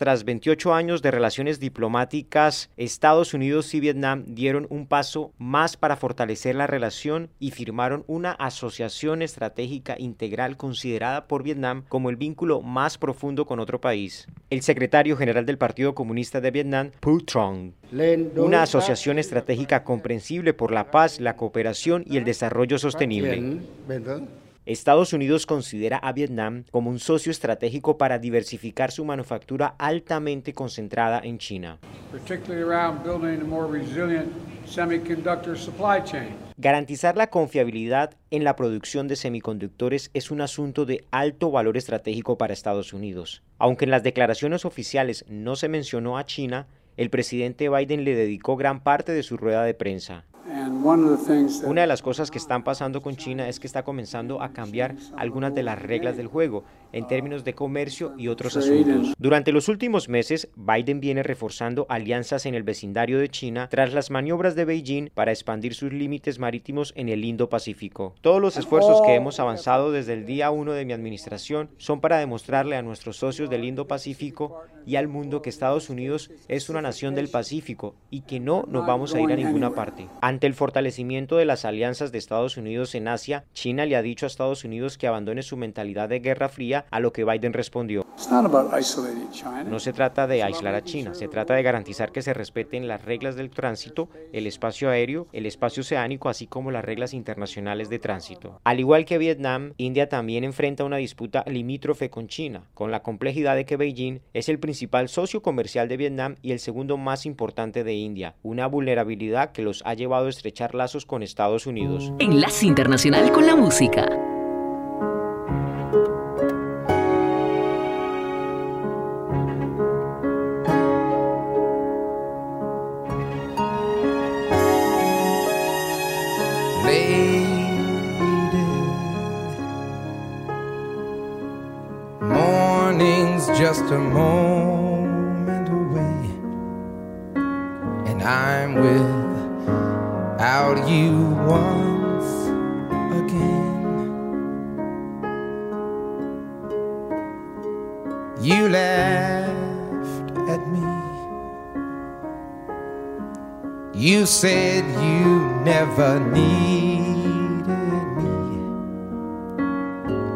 Tras 28 años de relaciones diplomáticas, Estados Unidos y Vietnam dieron un paso más para fortalecer la relación y firmaron una asociación estratégica integral considerada por Vietnam como el vínculo más profundo con otro país. El secretario general del Partido Comunista de Vietnam, Phu Trong, una asociación estratégica comprensible por la paz, la cooperación y el desarrollo sostenible. Estados Unidos considera a Vietnam como un socio estratégico para diversificar su manufactura altamente concentrada en China. Garantizar la confiabilidad en la producción de semiconductores es un asunto de alto valor estratégico para Estados Unidos. Aunque en las declaraciones oficiales no se mencionó a China, el presidente Biden le dedicó gran parte de su rueda de prensa. Una de las cosas que están pasando con China es que está comenzando a cambiar algunas de las reglas del juego en términos de comercio y otros asuntos. Durante los últimos meses, Biden viene reforzando alianzas en el vecindario de China tras las maniobras de Beijing para expandir sus límites marítimos en el Indo-Pacífico. Todos los esfuerzos que hemos avanzado desde el día 1 de mi administración son para demostrarle a nuestros socios del Indo-Pacífico y al mundo que Estados Unidos es una nación del Pacífico y que no nos vamos a ir a ninguna parte. Ante el fortalecimiento de las alianzas de Estados Unidos en Asia, China le ha dicho a Estados Unidos que abandone su mentalidad de guerra fría a lo que Biden respondió. No se trata de aislar a China, se trata de garantizar que se respeten las reglas del tránsito, el espacio aéreo, el espacio oceánico, así como las reglas internacionales de tránsito. Al igual que Vietnam, India también enfrenta una disputa limítrofe con China, con la complejidad de que Beijing es el principal socio comercial de Vietnam y el segundo más importante de India, una vulnerabilidad que los ha llevado estrechar lazos con Estados Unidos. Enlace Internacional con la Música. Said you never needed me.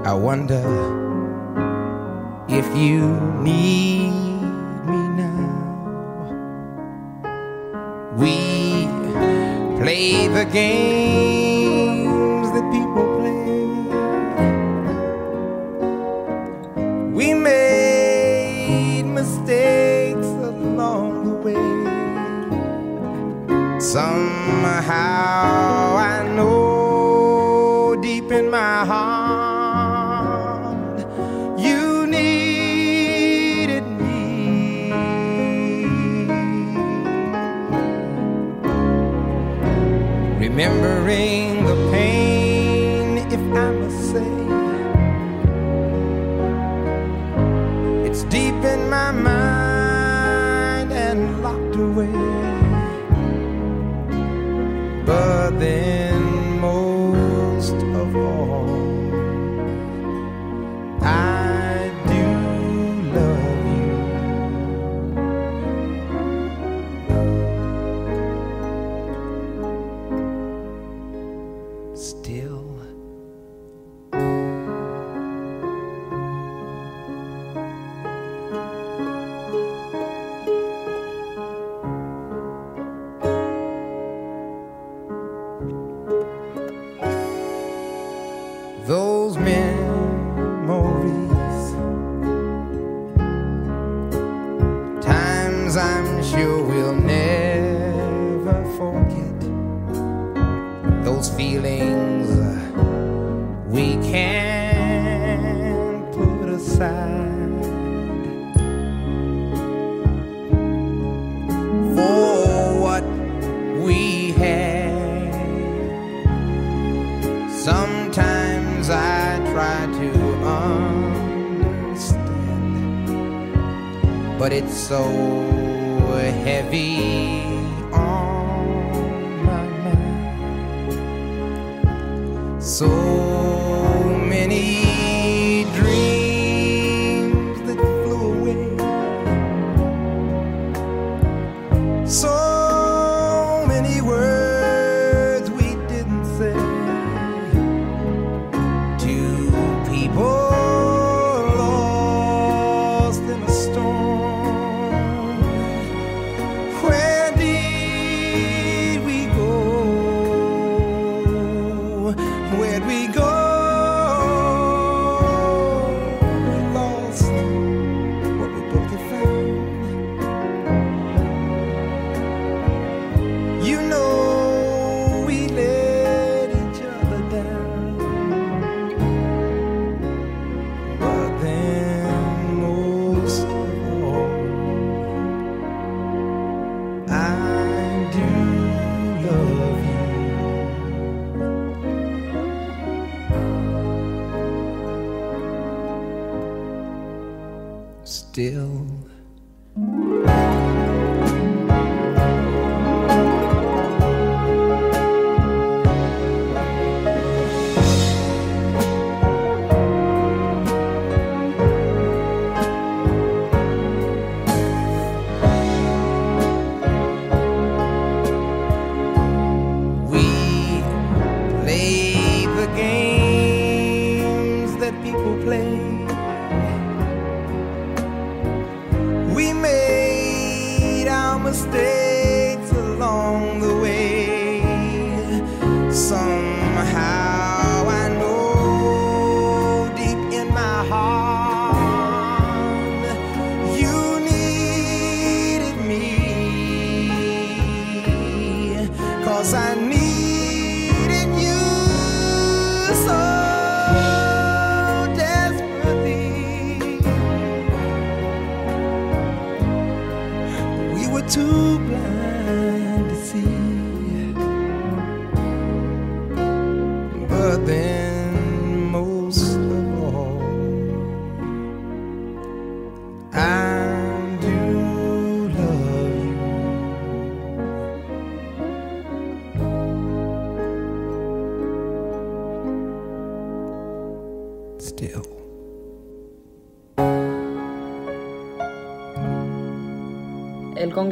I wonder if you need me now. We play the games Somehow I know deep in my heart.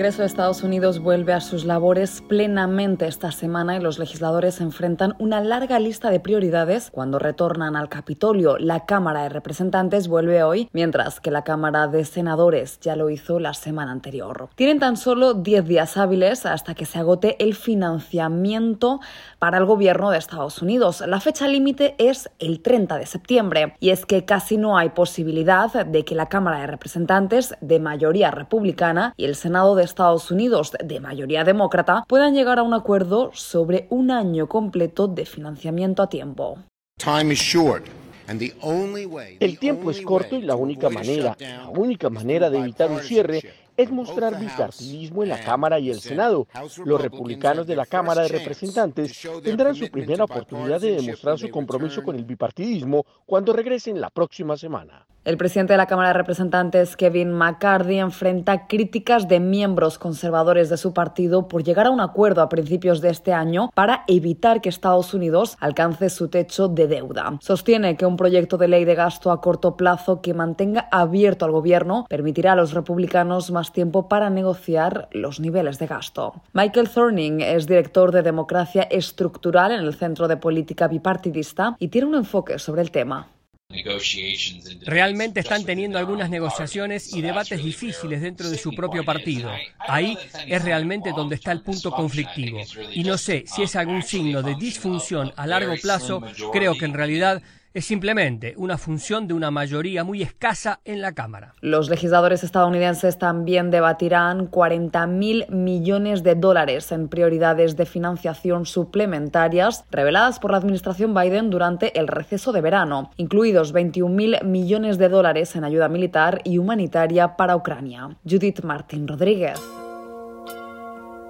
Congreso de Estados Unidos vuelve a sus labores plenamente esta semana y los legisladores enfrentan una larga lista de prioridades cuando retornan al Capitolio. La Cámara de Representantes vuelve hoy, mientras que la Cámara de Senadores ya lo hizo la semana anterior. Tienen tan solo 10 días hábiles hasta que se agote el financiamiento para el gobierno de Estados Unidos. La fecha límite es el 30 de septiembre y es que casi no hay posibilidad de que la Cámara de Representantes de mayoría republicana y el Senado de Estados Unidos de mayoría demócrata puedan llegar a un acuerdo sobre un año completo de financiamiento a tiempo. El tiempo es corto y la única manera, la única manera de evitar un cierre es mostrar bipartidismo en la Cámara y el Senado. Los republicanos de la Cámara de Representantes tendrán su primera oportunidad de demostrar su compromiso con el bipartidismo cuando regresen la próxima semana. El presidente de la Cámara de Representantes, Kevin McCarthy, enfrenta críticas de miembros conservadores de su partido por llegar a un acuerdo a principios de este año para evitar que Estados Unidos alcance su techo de deuda. Sostiene que un proyecto de ley de gasto a corto plazo que mantenga abierto al gobierno permitirá a los republicanos más tiempo para negociar los niveles de gasto. Michael Thorning es director de democracia estructural en el Centro de Política Bipartidista y tiene un enfoque sobre el tema. Realmente están teniendo algunas negociaciones y debates difíciles dentro de su propio partido. Ahí es realmente donde está el punto conflictivo. Y no sé si es algún signo de disfunción a largo plazo, creo que en realidad es simplemente una función de una mayoría muy escasa en la Cámara. Los legisladores estadounidenses también debatirán 40 mil millones de dólares en prioridades de financiación suplementarias reveladas por la administración Biden durante el receso de verano, incluidos 21 mil millones de dólares en ayuda militar y humanitaria para Ucrania. Judith Martín Rodríguez.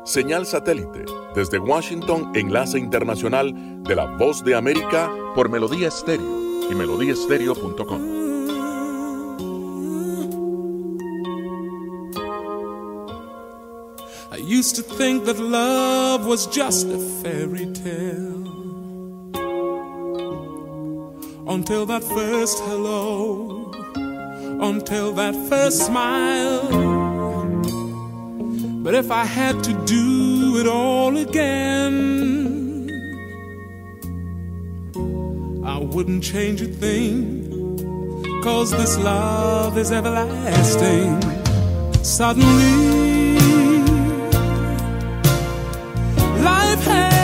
Señal satélite desde Washington, enlace internacional de la Voz de América por Melodía Estéreo y melodíaestéreo.com. used to think that love was just a fairy tale. Until that first hello, until that first smile. But if I had to do it all again, I wouldn't change a thing. Cause this love is everlasting. Suddenly, life has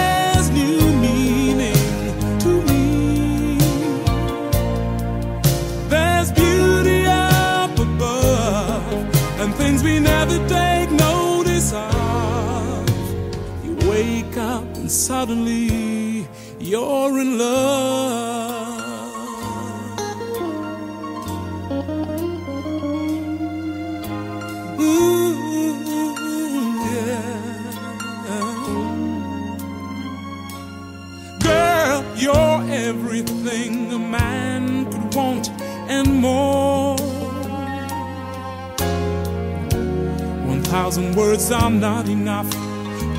suddenly you're in love. Ooh, yeah. Girl, you're everything a man could want and more. One thousand words are not enough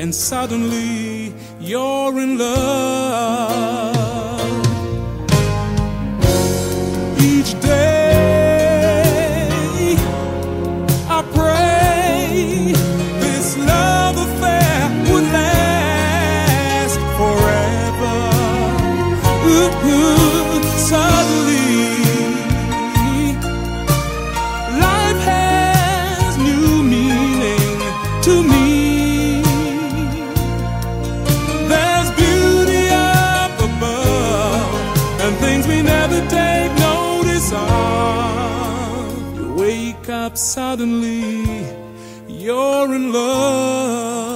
and suddenly you're in love. Suddenly, you're in love.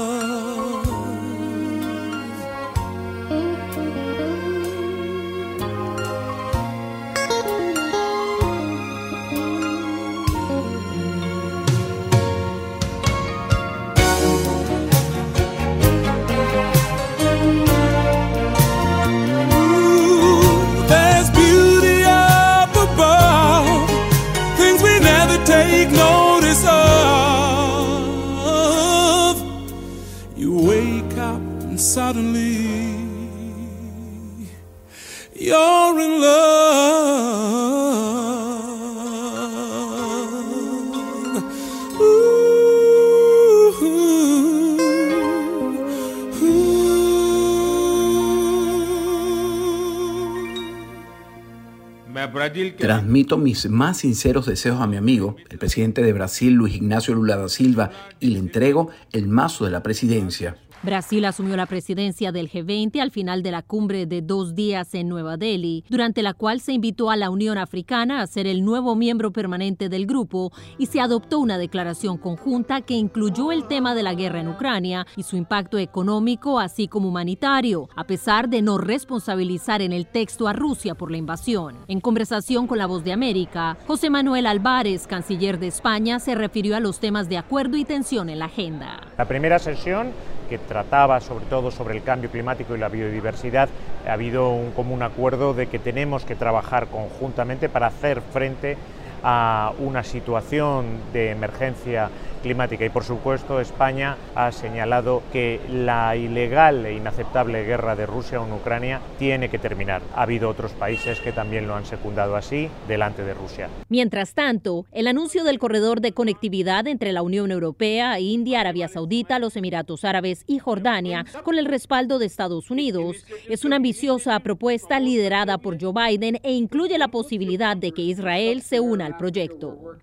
Transmito mis más sinceros deseos a mi amigo, el presidente de Brasil, Luis Ignacio Lula da Silva, y le entrego el mazo de la presidencia. Brasil asumió la presidencia del G20 al final de la cumbre de dos días en Nueva Delhi, durante la cual se invitó a la Unión Africana a ser el nuevo miembro permanente del grupo y se adoptó una declaración conjunta que incluyó el tema de la guerra en Ucrania y su impacto económico así como humanitario, a pesar de no responsabilizar en el texto a Rusia por la invasión. En conversación con La Voz de América, José Manuel Álvarez, canciller de España, se refirió a los temas de acuerdo y tensión en la agenda. La primera sesión que trataba sobre todo sobre el cambio climático y la biodiversidad, ha habido un común acuerdo de que tenemos que trabajar conjuntamente para hacer frente una situación de emergencia climática y por supuesto España ha señalado que la ilegal e inaceptable guerra de Rusia en Ucrania tiene que terminar. Ha habido otros países que también lo han secundado así delante de Rusia. Mientras tanto, el anuncio del corredor de conectividad entre la Unión Europea, India, Arabia Saudita, los Emiratos Árabes y Jordania, con el respaldo de Estados Unidos, es una ambiciosa propuesta liderada por Joe Biden e incluye la posibilidad de que Israel se una al al proyecto.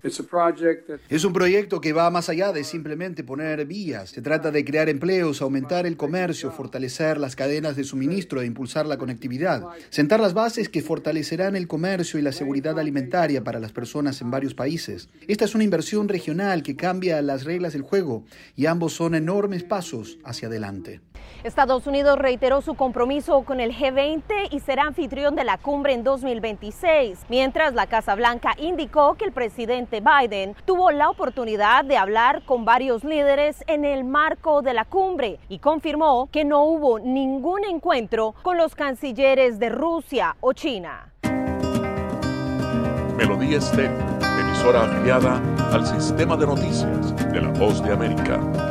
Es un proyecto que va más allá de simplemente poner vías. Se trata de crear empleos, aumentar el comercio, fortalecer las cadenas de suministro e impulsar la conectividad. Sentar las bases que fortalecerán el comercio y la seguridad alimentaria para las personas en varios países. Esta es una inversión regional que cambia las reglas del juego y ambos son enormes pasos hacia adelante. Estados Unidos reiteró su compromiso con el G20 y será anfitrión de la cumbre en 2026, mientras la Casa Blanca indicó que el presidente Biden tuvo la oportunidad de hablar con varios líderes en el marco de la cumbre y confirmó que no hubo ningún encuentro con los cancilleres de Rusia o China. Melodía Estéreo, emisora afiliada al sistema de noticias de la Voz de América.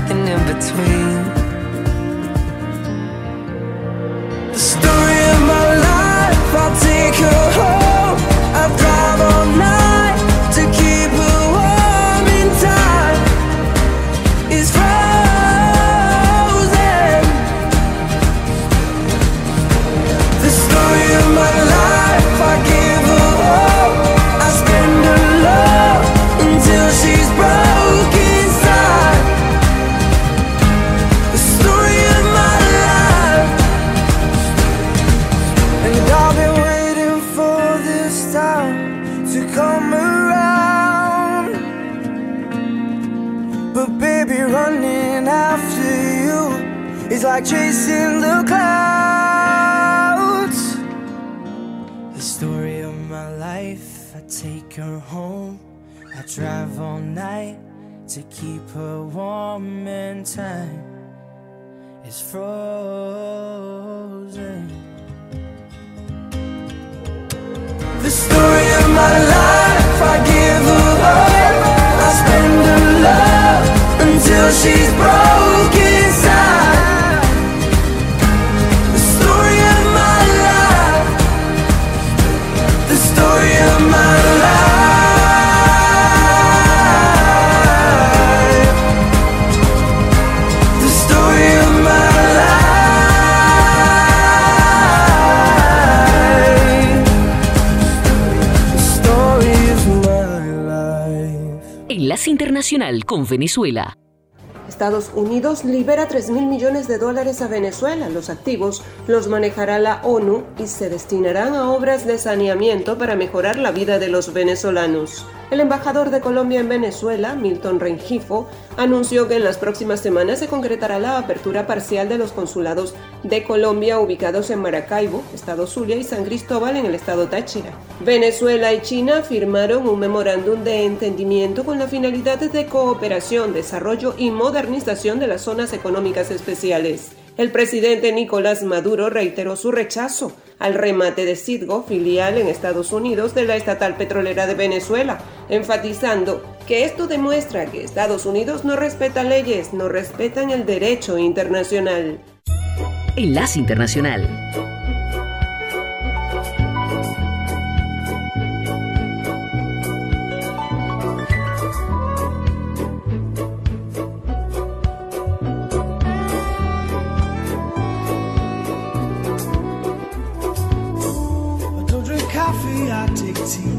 nothing in between. Con Venezuela. Estados Unidos libera 3 mil millones de dólares a Venezuela. Los activos los manejará la ONU y se destinarán a obras de saneamiento para mejorar la vida de los venezolanos. El embajador de Colombia en Venezuela, Milton Rengifo, anunció que en las próximas semanas se concretará la apertura parcial de los consulados de Colombia ubicados en Maracaibo, estado Zulia y San Cristóbal en el estado Táchira. Venezuela y China firmaron un memorándum de entendimiento con la finalidad de cooperación, desarrollo y modernización de las zonas económicas especiales. El presidente Nicolás Maduro reiteró su rechazo al remate de Citgo, filial en Estados Unidos de la estatal petrolera de Venezuela, enfatizando que esto demuestra que Estados Unidos no respeta leyes, no respetan el derecho internacional. Enlace Internacional.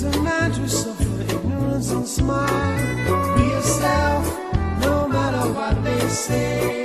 A man to suffer ignorance and smile. Be yourself, no matter what they say.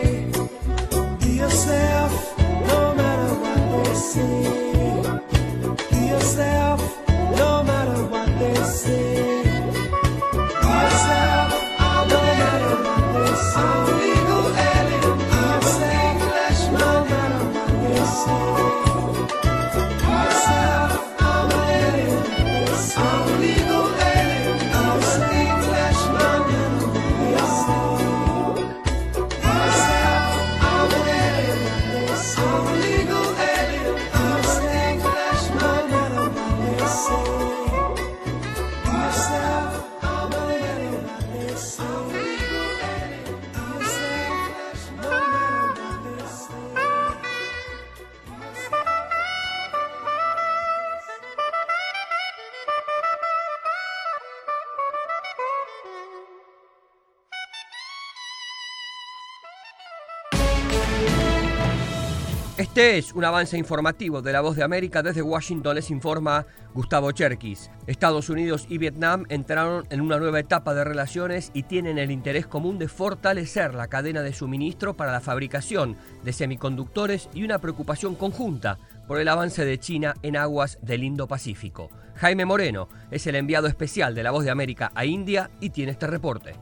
Este es un avance informativo de La Voz de América. Desde Washington les informa Gustavo Cherkis. Estados Unidos y Vietnam entraron en una nueva etapa de relaciones y tienen el interés común de fortalecer la cadena de suministro para la fabricación de semiconductores y una preocupación conjunta por el avance de China en aguas del Indo-Pacífico. Jaime Moreno es el enviado especial de La Voz de América a India y tiene este reporte.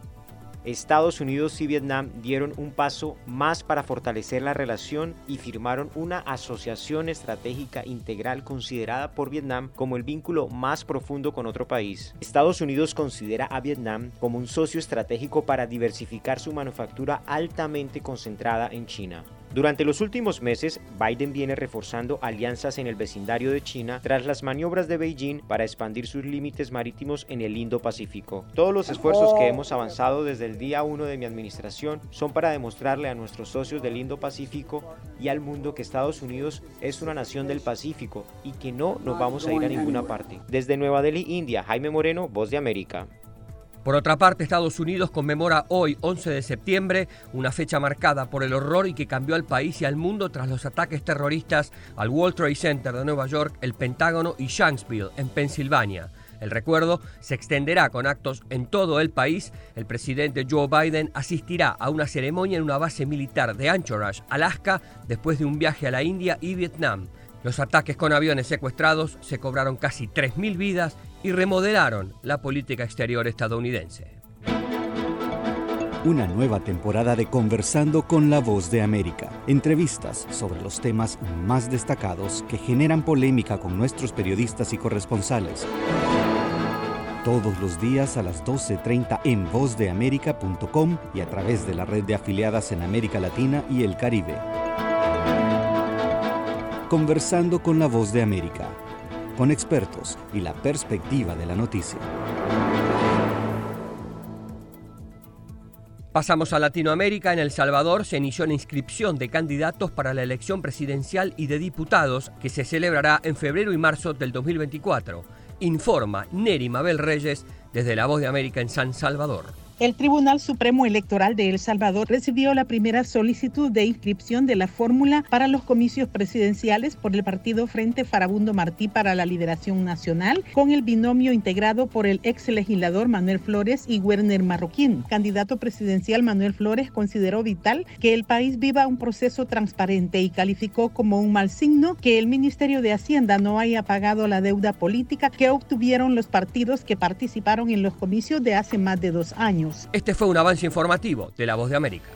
Estados Unidos y Vietnam dieron un paso más para fortalecer la relación y firmaron una asociación estratégica integral considerada por Vietnam como el vínculo más profundo con otro país. Estados Unidos considera a Vietnam como un socio estratégico para diversificar su manufactura altamente concentrada en China. Durante los últimos meses, Biden viene reforzando alianzas en el vecindario de China tras las maniobras de Beijing para expandir sus límites marítimos en el Indo-Pacífico. Todos los esfuerzos que hemos avanzado desde el día 1 de mi administración son para demostrarle a nuestros socios del Indo-Pacífico y al mundo que Estados Unidos es una nación del Pacífico y que no nos vamos a ir a ninguna parte. Desde Nueva Delhi, India, Jaime Moreno, Voz de América. Por otra parte, Estados Unidos conmemora hoy, 11 de septiembre, una fecha marcada por el horror y que cambió al país y al mundo tras los ataques terroristas al World Trade Center de Nueva York, el Pentágono y Shanksville, en Pensilvania. El recuerdo se extenderá con actos en todo el país. El presidente Joe Biden asistirá a una ceremonia en una base militar de Anchorage, Alaska, después de un viaje a la India y Vietnam. Los ataques con aviones secuestrados se cobraron casi 3.000 vidas y remodelaron la política exterior estadounidense. Una nueva temporada de Conversando con la Voz de América. Entrevistas sobre los temas más destacados que generan polémica con nuestros periodistas y corresponsales. Todos los días a las 12.30 en vozdeamerica.com y a través de la red de afiliadas en América Latina y el Caribe. Conversando con la Voz de América, con expertos y la perspectiva de la noticia. Pasamos a Latinoamérica. En El Salvador se inició la inscripción de candidatos para la elección presidencial y de diputados que se celebrará en febrero y marzo del 2024. Informa Neri Mabel Reyes desde La Voz de América en San Salvador. El Tribunal Supremo Electoral de El Salvador recibió la primera solicitud de inscripción de la fórmula para los comicios presidenciales por el partido Frente Farabundo Martí para la Liberación Nacional, con el binomio integrado por el ex legislador Manuel Flores y Werner Marroquín. Candidato presidencial Manuel Flores consideró vital que el país viva un proceso transparente y calificó como un mal signo que el Ministerio de Hacienda no haya pagado la deuda política que obtuvieron los partidos que participaron en los comicios de hace más de dos años. Este fue un avance informativo de La Voz de América.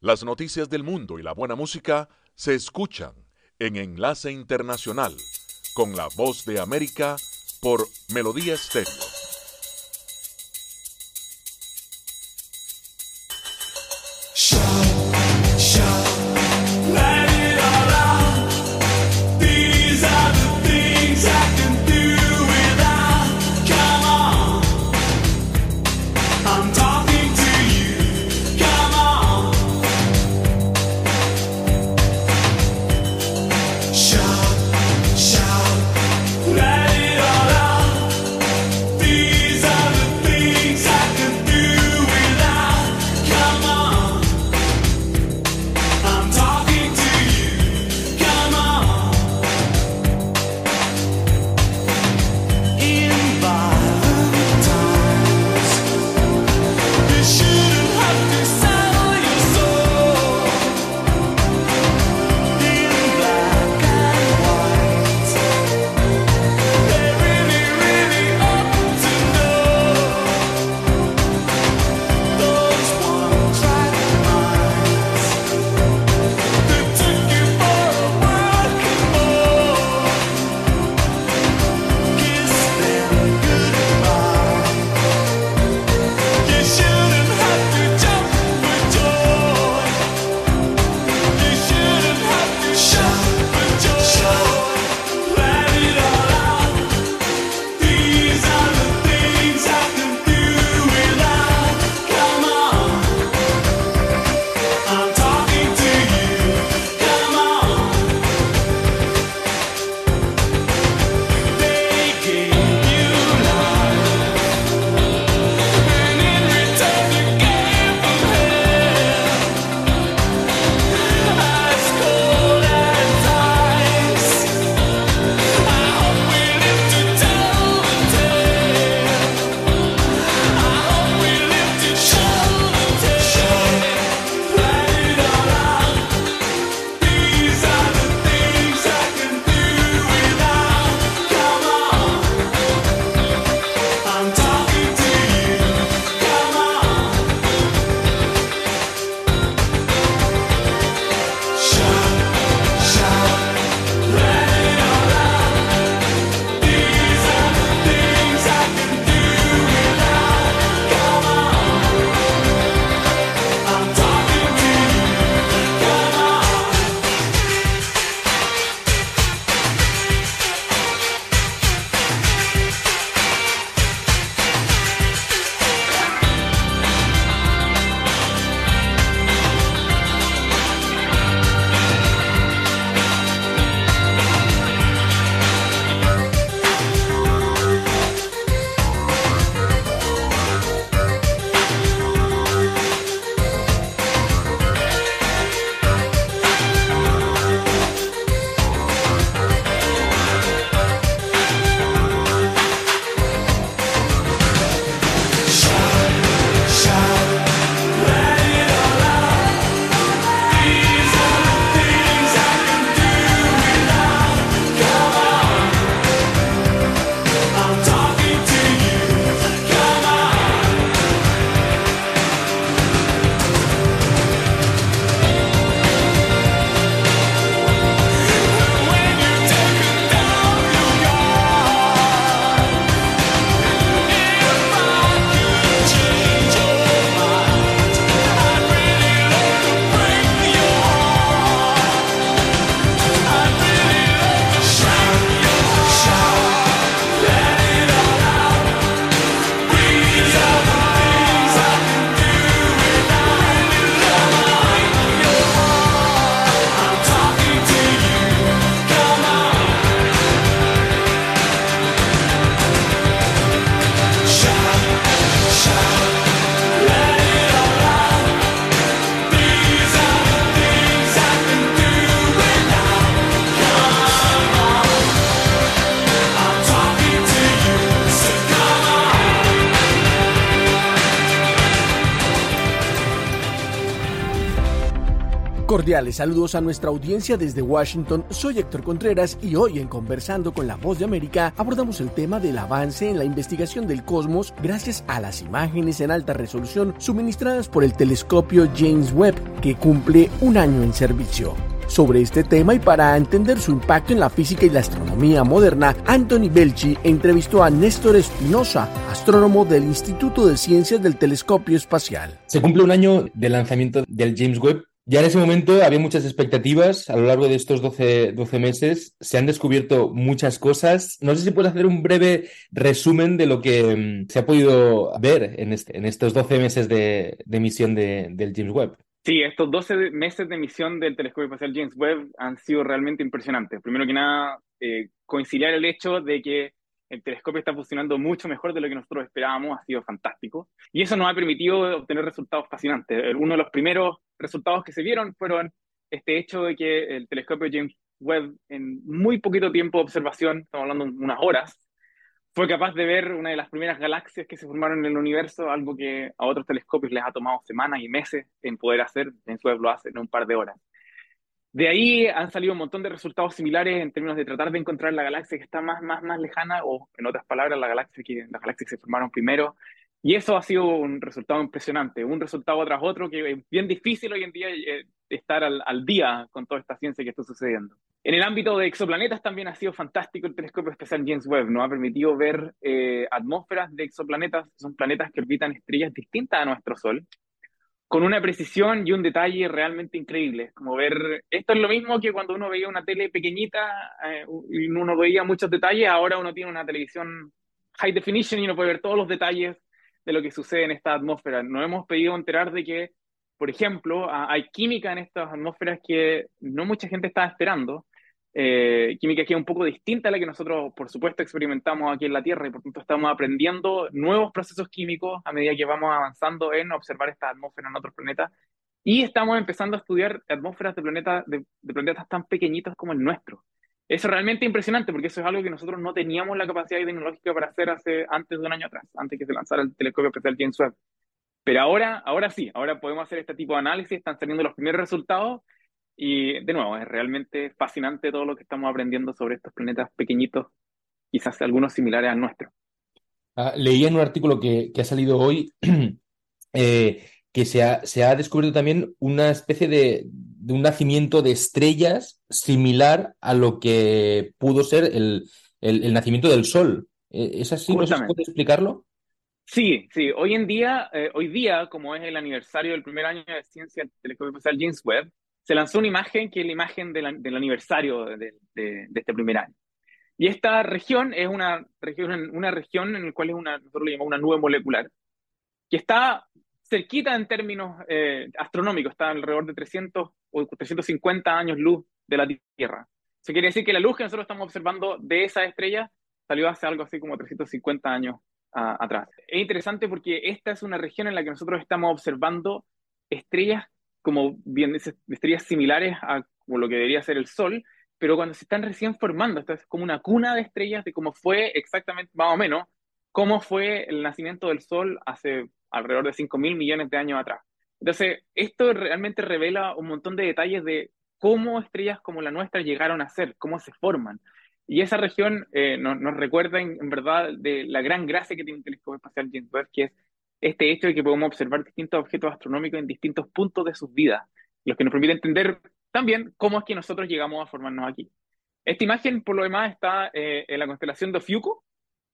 Las noticias del mundo y la buena música se escuchan en Enlace Internacional con La Voz de América por Melodía Estéreo. Saludos a nuestra audiencia desde Washington. Soy Héctor Contreras y hoy en Conversando con la Voz de América abordamos el tema del avance en la investigación del cosmos gracias a las imágenes en alta resolución suministradas por el telescopio James Webb, que cumple un año en servicio. Sobre este tema y para entender su impacto en la física y la astronomía moderna, Anthony Belchi entrevistó a Néstor Espinosa, astrónomo del Instituto de Ciencias del Telescopio Espacial. Se cumple un año del lanzamiento del James Webb ya en ese momento había muchas expectativas. A lo largo de estos 12, 12, meses se han descubierto muchas cosas. No sé si puedes hacer un breve resumen de lo que mm, se ha podido ver en, este, en estos 12 meses de, de misión de, del James Webb. Sí, estos 12 meses de misión del telescopio espacial James Webb han sido realmente impresionantes. Primero que nada, eh, coincidir el hecho de que el telescopio está funcionando mucho mejor de lo que nosotros esperábamos, ha sido fantástico. Y eso nos ha permitido obtener resultados fascinantes. Uno de los primeros resultados que se vieron fueron este hecho de que el telescopio James Webb, en muy poquito tiempo de observación, estamos hablando de unas horas, fue capaz de ver una de las primeras galaxias que se formaron en el universo, algo que a otros telescopios les ha tomado semanas y meses en poder hacer, James Webb lo hace en un par de horas. De ahí han salido un montón de resultados similares en términos de tratar de encontrar la galaxia que está más, más, más lejana, o en otras palabras, la galaxia que, las galaxias que se formaron primero. Y eso ha sido un resultado impresionante, un resultado tras otro que es bien difícil hoy en día eh, estar al, al día con toda esta ciencia que está sucediendo. En el ámbito de exoplanetas también ha sido fantástico el telescopio especial James Webb, nos ha permitido ver eh, atmósferas de exoplanetas, son planetas que orbitan estrellas distintas a nuestro Sol, con una precisión y un detalle realmente increíble. Como ver, esto es lo mismo que cuando uno veía una tele pequeñita eh, y uno veía muchos detalles, ahora uno tiene una televisión high definition y uno puede ver todos los detalles de lo que sucede en esta atmósfera. Nos hemos pedido enterar de que, por ejemplo, hay química en estas atmósferas que no mucha gente estaba esperando eh, química que es un poco distinta a la que nosotros, por supuesto, experimentamos aquí en la Tierra y por tanto estamos aprendiendo nuevos procesos químicos a medida que vamos avanzando en observar esta atmósfera en otros planetas y estamos empezando a estudiar atmósferas de planetas, de, planetas tan pequeñitos como el nuestro. Es realmente impresionante porque eso es algo que nosotros no teníamos la capacidad tecnológica para hacer hace antes de un año atrás, antes que se lanzara el telescopio especial James Webb. Pero ahora, ahora sí, ahora podemos hacer este tipo de análisis, están saliendo los primeros resultados y de nuevo, es realmente fascinante todo lo que estamos aprendiendo sobre estos planetas pequeñitos, quizás algunos similares al nuestro. Ah, leí en un artículo que, que ha salido hoy eh, que se ha, se ha, descubierto también una especie de, de, un nacimiento de estrellas similar a lo que pudo ser el, el, el nacimiento del Sol. Eh, ¿Es así? ¿No se puede explicarlo? Sí, sí. Hoy en día, eh, hoy día, como es el aniversario del primer año de ciencia del telescopio espacial James Webb, se lanzó una imagen que es la imagen del aniversario de, este primer año. Y esta región es una región, una región en la cual es una, nosotros le llamamos una nube molecular, que está cerquita en términos eh, astronómicos, está alrededor de 300 o 350 años luz de la Tierra. Eso quiere decir que la luz que nosotros estamos observando de esa estrella salió hace algo así como 350 años atrás. Es interesante porque esta es una región en la que nosotros estamos observando estrellas como bien estrellas similares a lo que debería ser el Sol, pero cuando se están recién formando, esto es como una cuna de estrellas de cómo fue exactamente, más o menos, cómo fue el nacimiento del Sol hace alrededor de 5 mil millones de años atrás. Entonces, esto realmente revela un montón de detalles de cómo estrellas como la nuestra llegaron a ser, cómo se forman. Y esa región eh, nos, recuerda en, en, verdad de la gran gracia que tiene el telescopio espacial James Webb, que es este hecho de que podemos observar distintos objetos astronómicos en distintos puntos de sus vidas, los que nos permite entender también cómo es que nosotros llegamos a formarnos aquí. Esta imagen, por lo demás, está eh, en la constelación de Ofiuco.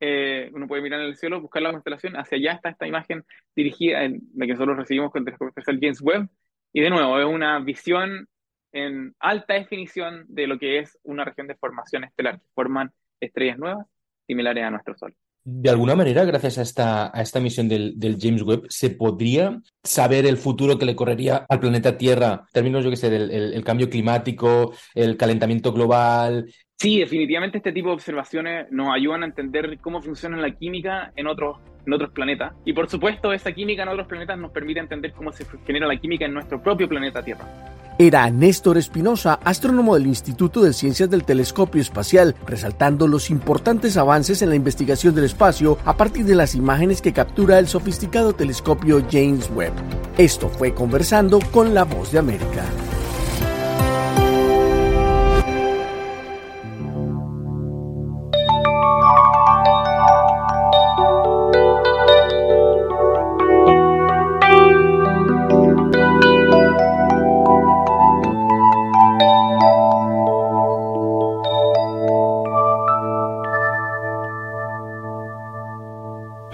Eh, uno puede mirar en el cielo, buscar la constelación. Hacia allá está esta imagen dirigida, en la que nosotros recibimos con el telescopio especial James Webb. Y de nuevo, es una visión en alta definición de lo que es una región de formación estelar, que forman estrellas nuevas similares a nuestro Sol. De alguna manera, gracias a esta, a esta misión del, del, James Webb, ¿se podría saber el futuro que le correría al planeta Tierra términos, yo que sé, del el, cambio climático, el calentamiento global? Sí, definitivamente este tipo de observaciones nos ayudan a entender cómo funciona la química en otros, planetas. Y por supuesto, esa química en otros planetas nos permite entender cómo se genera la química en nuestro propio planeta Tierra era Néstor Espinosa, astrónomo del Instituto de Ciencias del Telescopio Espacial, resaltando los importantes avances en la investigación del espacio a partir de las imágenes que captura el sofisticado telescopio James Webb. Esto fue conversando con la voz de América.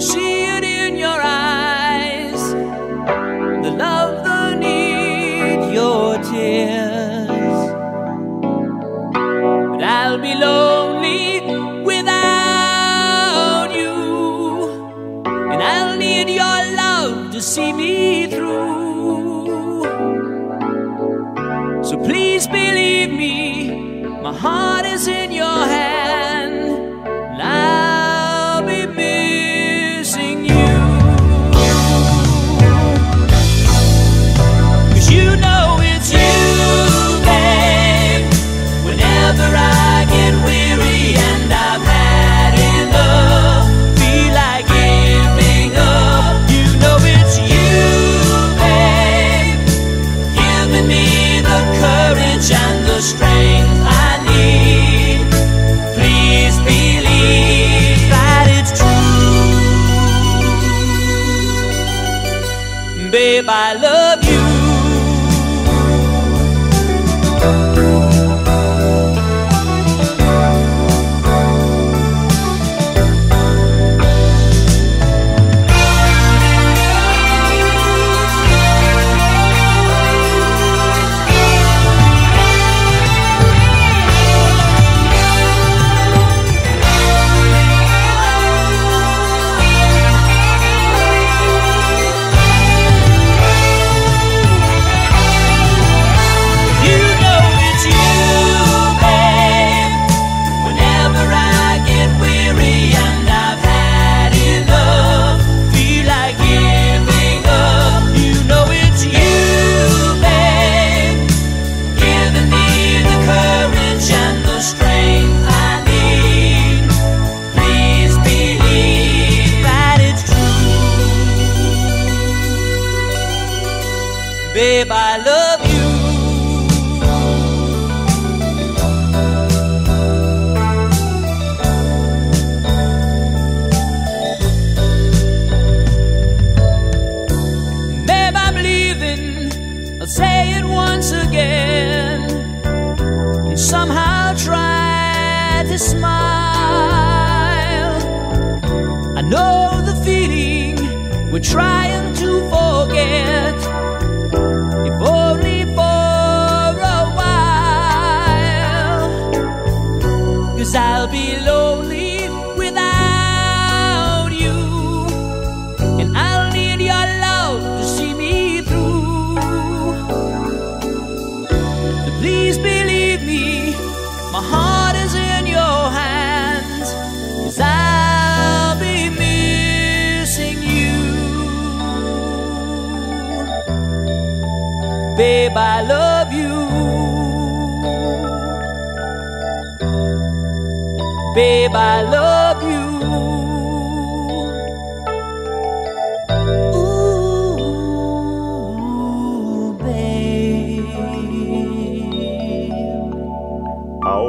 She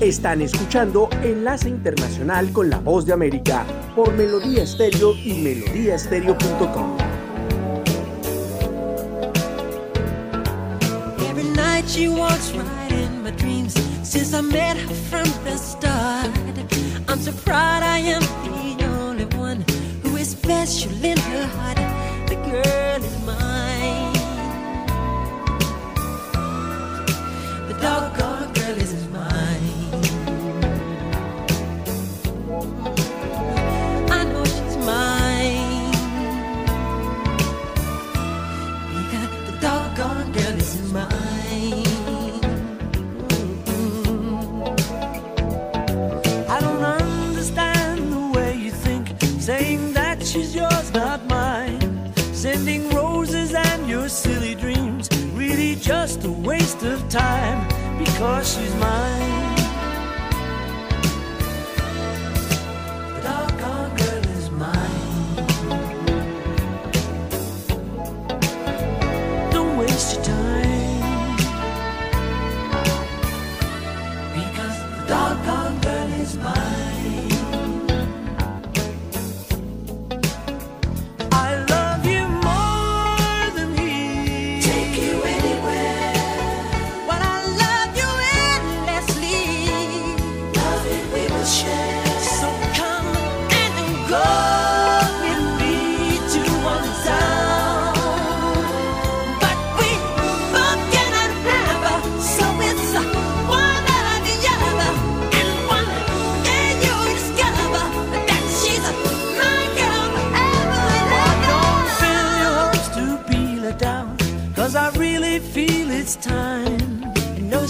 Están escuchando Enlace Internacional con la Voz de América por Melodía Estéreo y melodíaestéreo.com. Every night she walks right in my dreams since I met her from the start. I'm so proud I am the only one who is special in her heart. The girl is mine. The doggone girl is mine. She's yours, not mine. Sending roses and your silly dreams, really just a waste of time because she's mine.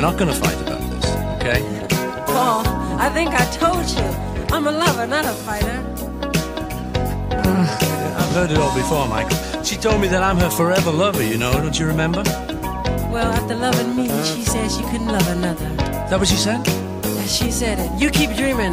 We're not going to fight about this, okay? Paul, I think I told you. I'm a lover, not a fighter. I've heard it all before, Michael. She told me that I'm her forever lover, you know, don't you remember? Well, after loving me, she said she couldn't love another. Is that what she said? Yeah, She said it. You keep dreaming.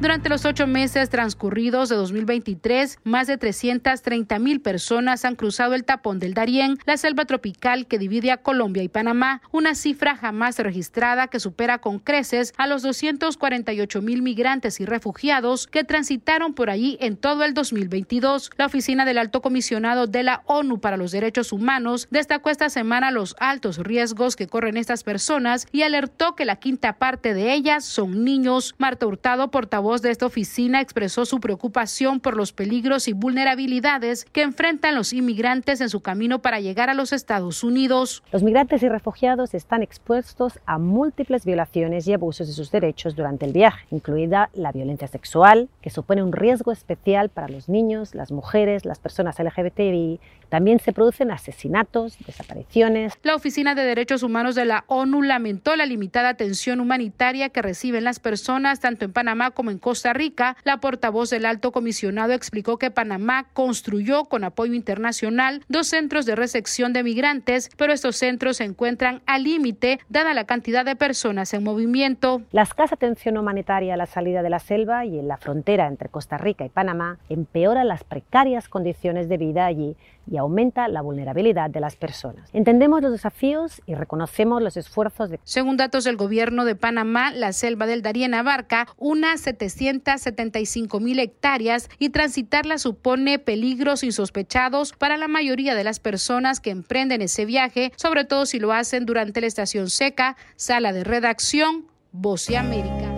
Durante los ocho meses transcurridos de 2023, más de 330 mil personas han cruzado el tapón del Darién, la selva tropical que divide a Colombia y Panamá, una cifra jamás registrada que supera con creces a los 248 mil migrantes y refugiados que transitaron por allí en todo el 2022. La oficina del Alto Comisionado de la ONU para los Derechos Humanos destacó esta semana los altos riesgos que corren estas personas y alertó que la quinta parte de ellas son niños. Marta Hurtado, portavoz de esta oficina, expresó su preocupación por los peligros y vulnerabilidades que enfrentan los inmigrantes en su camino para llegar a los Estados Unidos. Los migrantes y refugiados están expuestos a múltiples violaciones y abusos de sus derechos durante el viaje, incluida la violencia sexual, que supone un riesgo especial para los niños, las mujeres, las personas LGBTI. También se producen asesinatos, desapariciones. La Oficina de Derechos Humanos de la ONU lamentó la limitada atención humanitaria que reciben las personas tanto en Panamá como en Costa Rica, la portavoz del alto comisionado explicó que Panamá construyó con apoyo internacional dos centros de recepción de migrantes, pero estos centros se encuentran al límite dada la cantidad de personas en movimiento. La escasa atención humanitaria a la salida de la selva y en la frontera entre Costa Rica y Panamá empeora las precarias condiciones de vida allí y aumenta la vulnerabilidad de las personas. Entendemos los desafíos y reconocemos los esfuerzos de... Según datos del gobierno de Panamá, la selva del Darién abarca unas 775 mil hectáreas y transitarla supone peligros insospechados para la mayoría de las personas que emprenden ese viaje, sobre todo si lo hacen durante la estación seca. Sala de redacción, Voz de América.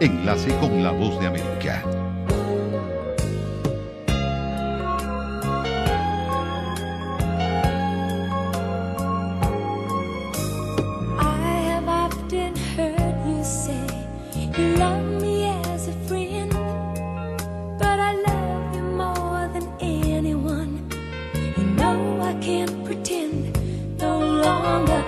Enlace con la voz de América. Can't pretend no longer.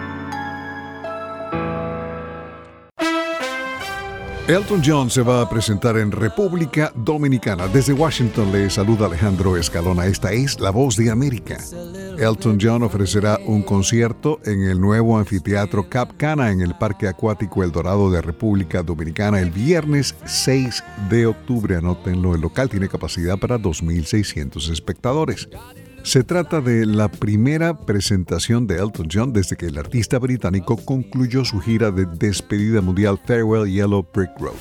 Elton John se va a presentar en República Dominicana. Desde Washington le saluda Alejandro Escalona. Esta es La Voz de América. Elton John ofrecerá un concierto en el nuevo anfiteatro Cap Cana en el Parque Acuático El Dorado de República Dominicana el viernes 6 de octubre. Anótenlo, el local tiene capacidad para 2.600 espectadores. Se trata de la primera presentación de Elton John desde que el artista británico concluyó su gira de despedida mundial Farewell Yellow Brick Road.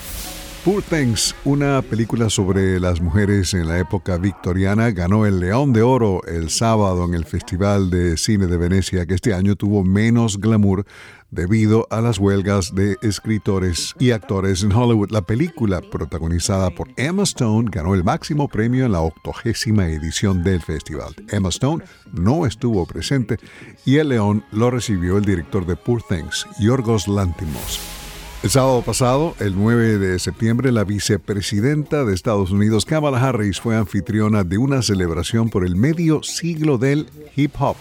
Poor Things, una película sobre las mujeres en la época victoriana, ganó el León de Oro el sábado en el Festival de Cine de Venecia, que este año tuvo menos glamour debido a las huelgas de escritores y actores en Hollywood. La película, protagonizada por Emma Stone, ganó el máximo premio en la octogésima edición del festival. Emma Stone no estuvo presente y el León lo recibió el director de Poor Things, Yorgos Lantimos. El sábado pasado, el 9 de septiembre, la vicepresidenta de Estados Unidos, Kamala Harris, fue anfitriona de una celebración por el medio siglo del hip hop.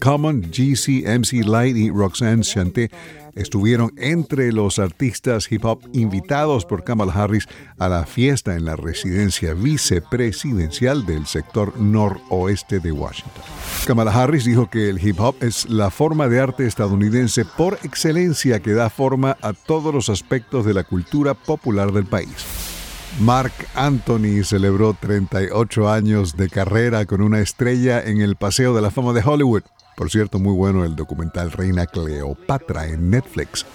Common, GC, MC Light y Roxanne Shante estuvieron entre los artistas hip hop invitados por Kamala Harris a la fiesta en la residencia vicepresidencial del sector noroeste de Washington. Kamala Harris dijo que el hip hop es la forma de arte estadounidense por excelencia que da forma a todos los aspectos de la cultura popular del país. Mark Anthony celebró 38 años de carrera con una estrella en el Paseo de la Fama de Hollywood. Por cierto, muy bueno el documental Reina Cleopatra en Netflix.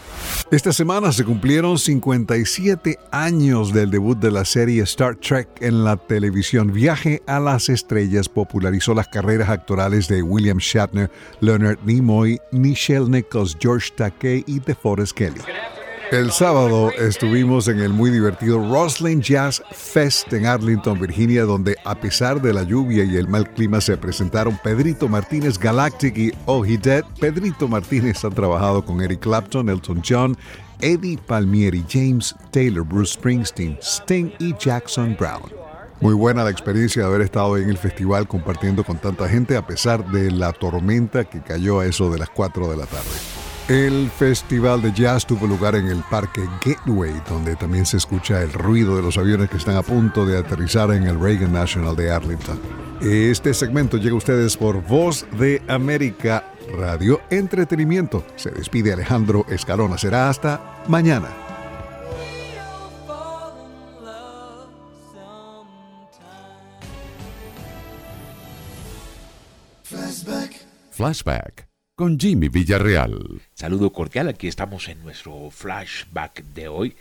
Esta semana se cumplieron 57 años del debut de la serie Star Trek en la televisión. Viaje a las estrellas popularizó las carreras actorales de William Shatner, Leonard Nimoy, Michelle Nichols, George Takei y DeForest Kelly. El sábado estuvimos en el muy divertido Roslyn Jazz Fest en Arlington, Virginia, donde a pesar de la lluvia y el mal clima se presentaron Pedrito Martínez Galactic y Oh He Dead. Pedrito Martínez ha trabajado con Eric Clapton, Elton John, Eddie Palmieri, James Taylor, Bruce Springsteen, Sting y Jackson Brown. Muy buena la experiencia de haber estado en el festival compartiendo con tanta gente a pesar de la tormenta que cayó a eso de las 4 de la tarde. El festival de jazz tuvo lugar en el Parque Gateway, donde también se escucha el ruido de los aviones que están a punto de aterrizar en el Reagan National de Arlington. Este segmento llega a ustedes por Voz de América Radio Entretenimiento. Se despide Alejandro Escalona. Será hasta mañana. Flashback. Flashback con Jimmy Villarreal. Saludo cordial, aquí estamos en nuestro flashback de hoy.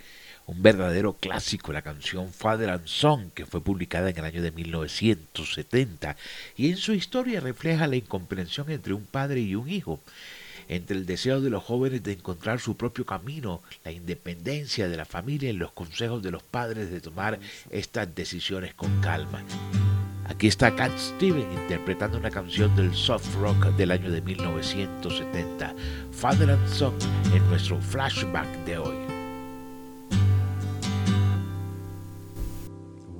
Un verdadero clásico, la canción Father and Son, que fue publicada en el año de 1970 y en su historia refleja la incomprensión entre un padre y un hijo, entre el deseo de los jóvenes de encontrar su propio camino, la independencia de la familia y los consejos de los padres de tomar estas decisiones con calma. Aquí está Cat Stevens interpretando una canción del soft rock del año de 1970, Father and Son, en nuestro flashback de hoy.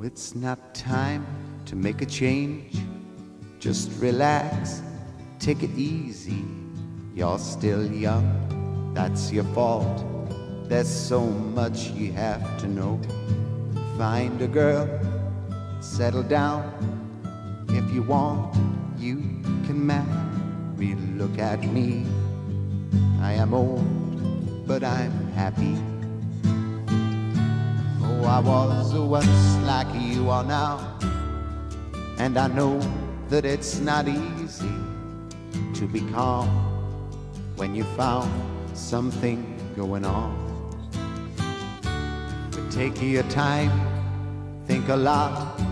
It's not time to make a change. Just relax, take it easy. You're still young, that's your fault. There's so much you have to know. Find a girl, settle down. If you want, you can marry. Look at me. I am old, but I'm happy. Oh, I was once like you are now. And I know that it's not easy to be calm when you found something going on. But take your time, think a lot.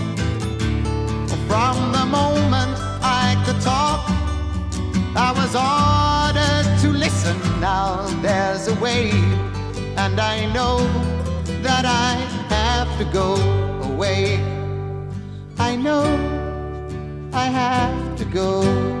From the moment I could talk, I was ordered to listen. Now there's a way, and I know that I have to go away. I know I have to go.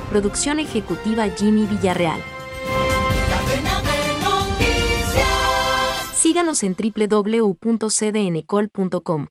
Producción ejecutiva Jimmy Villarreal. Síganos en www.cdncol.com.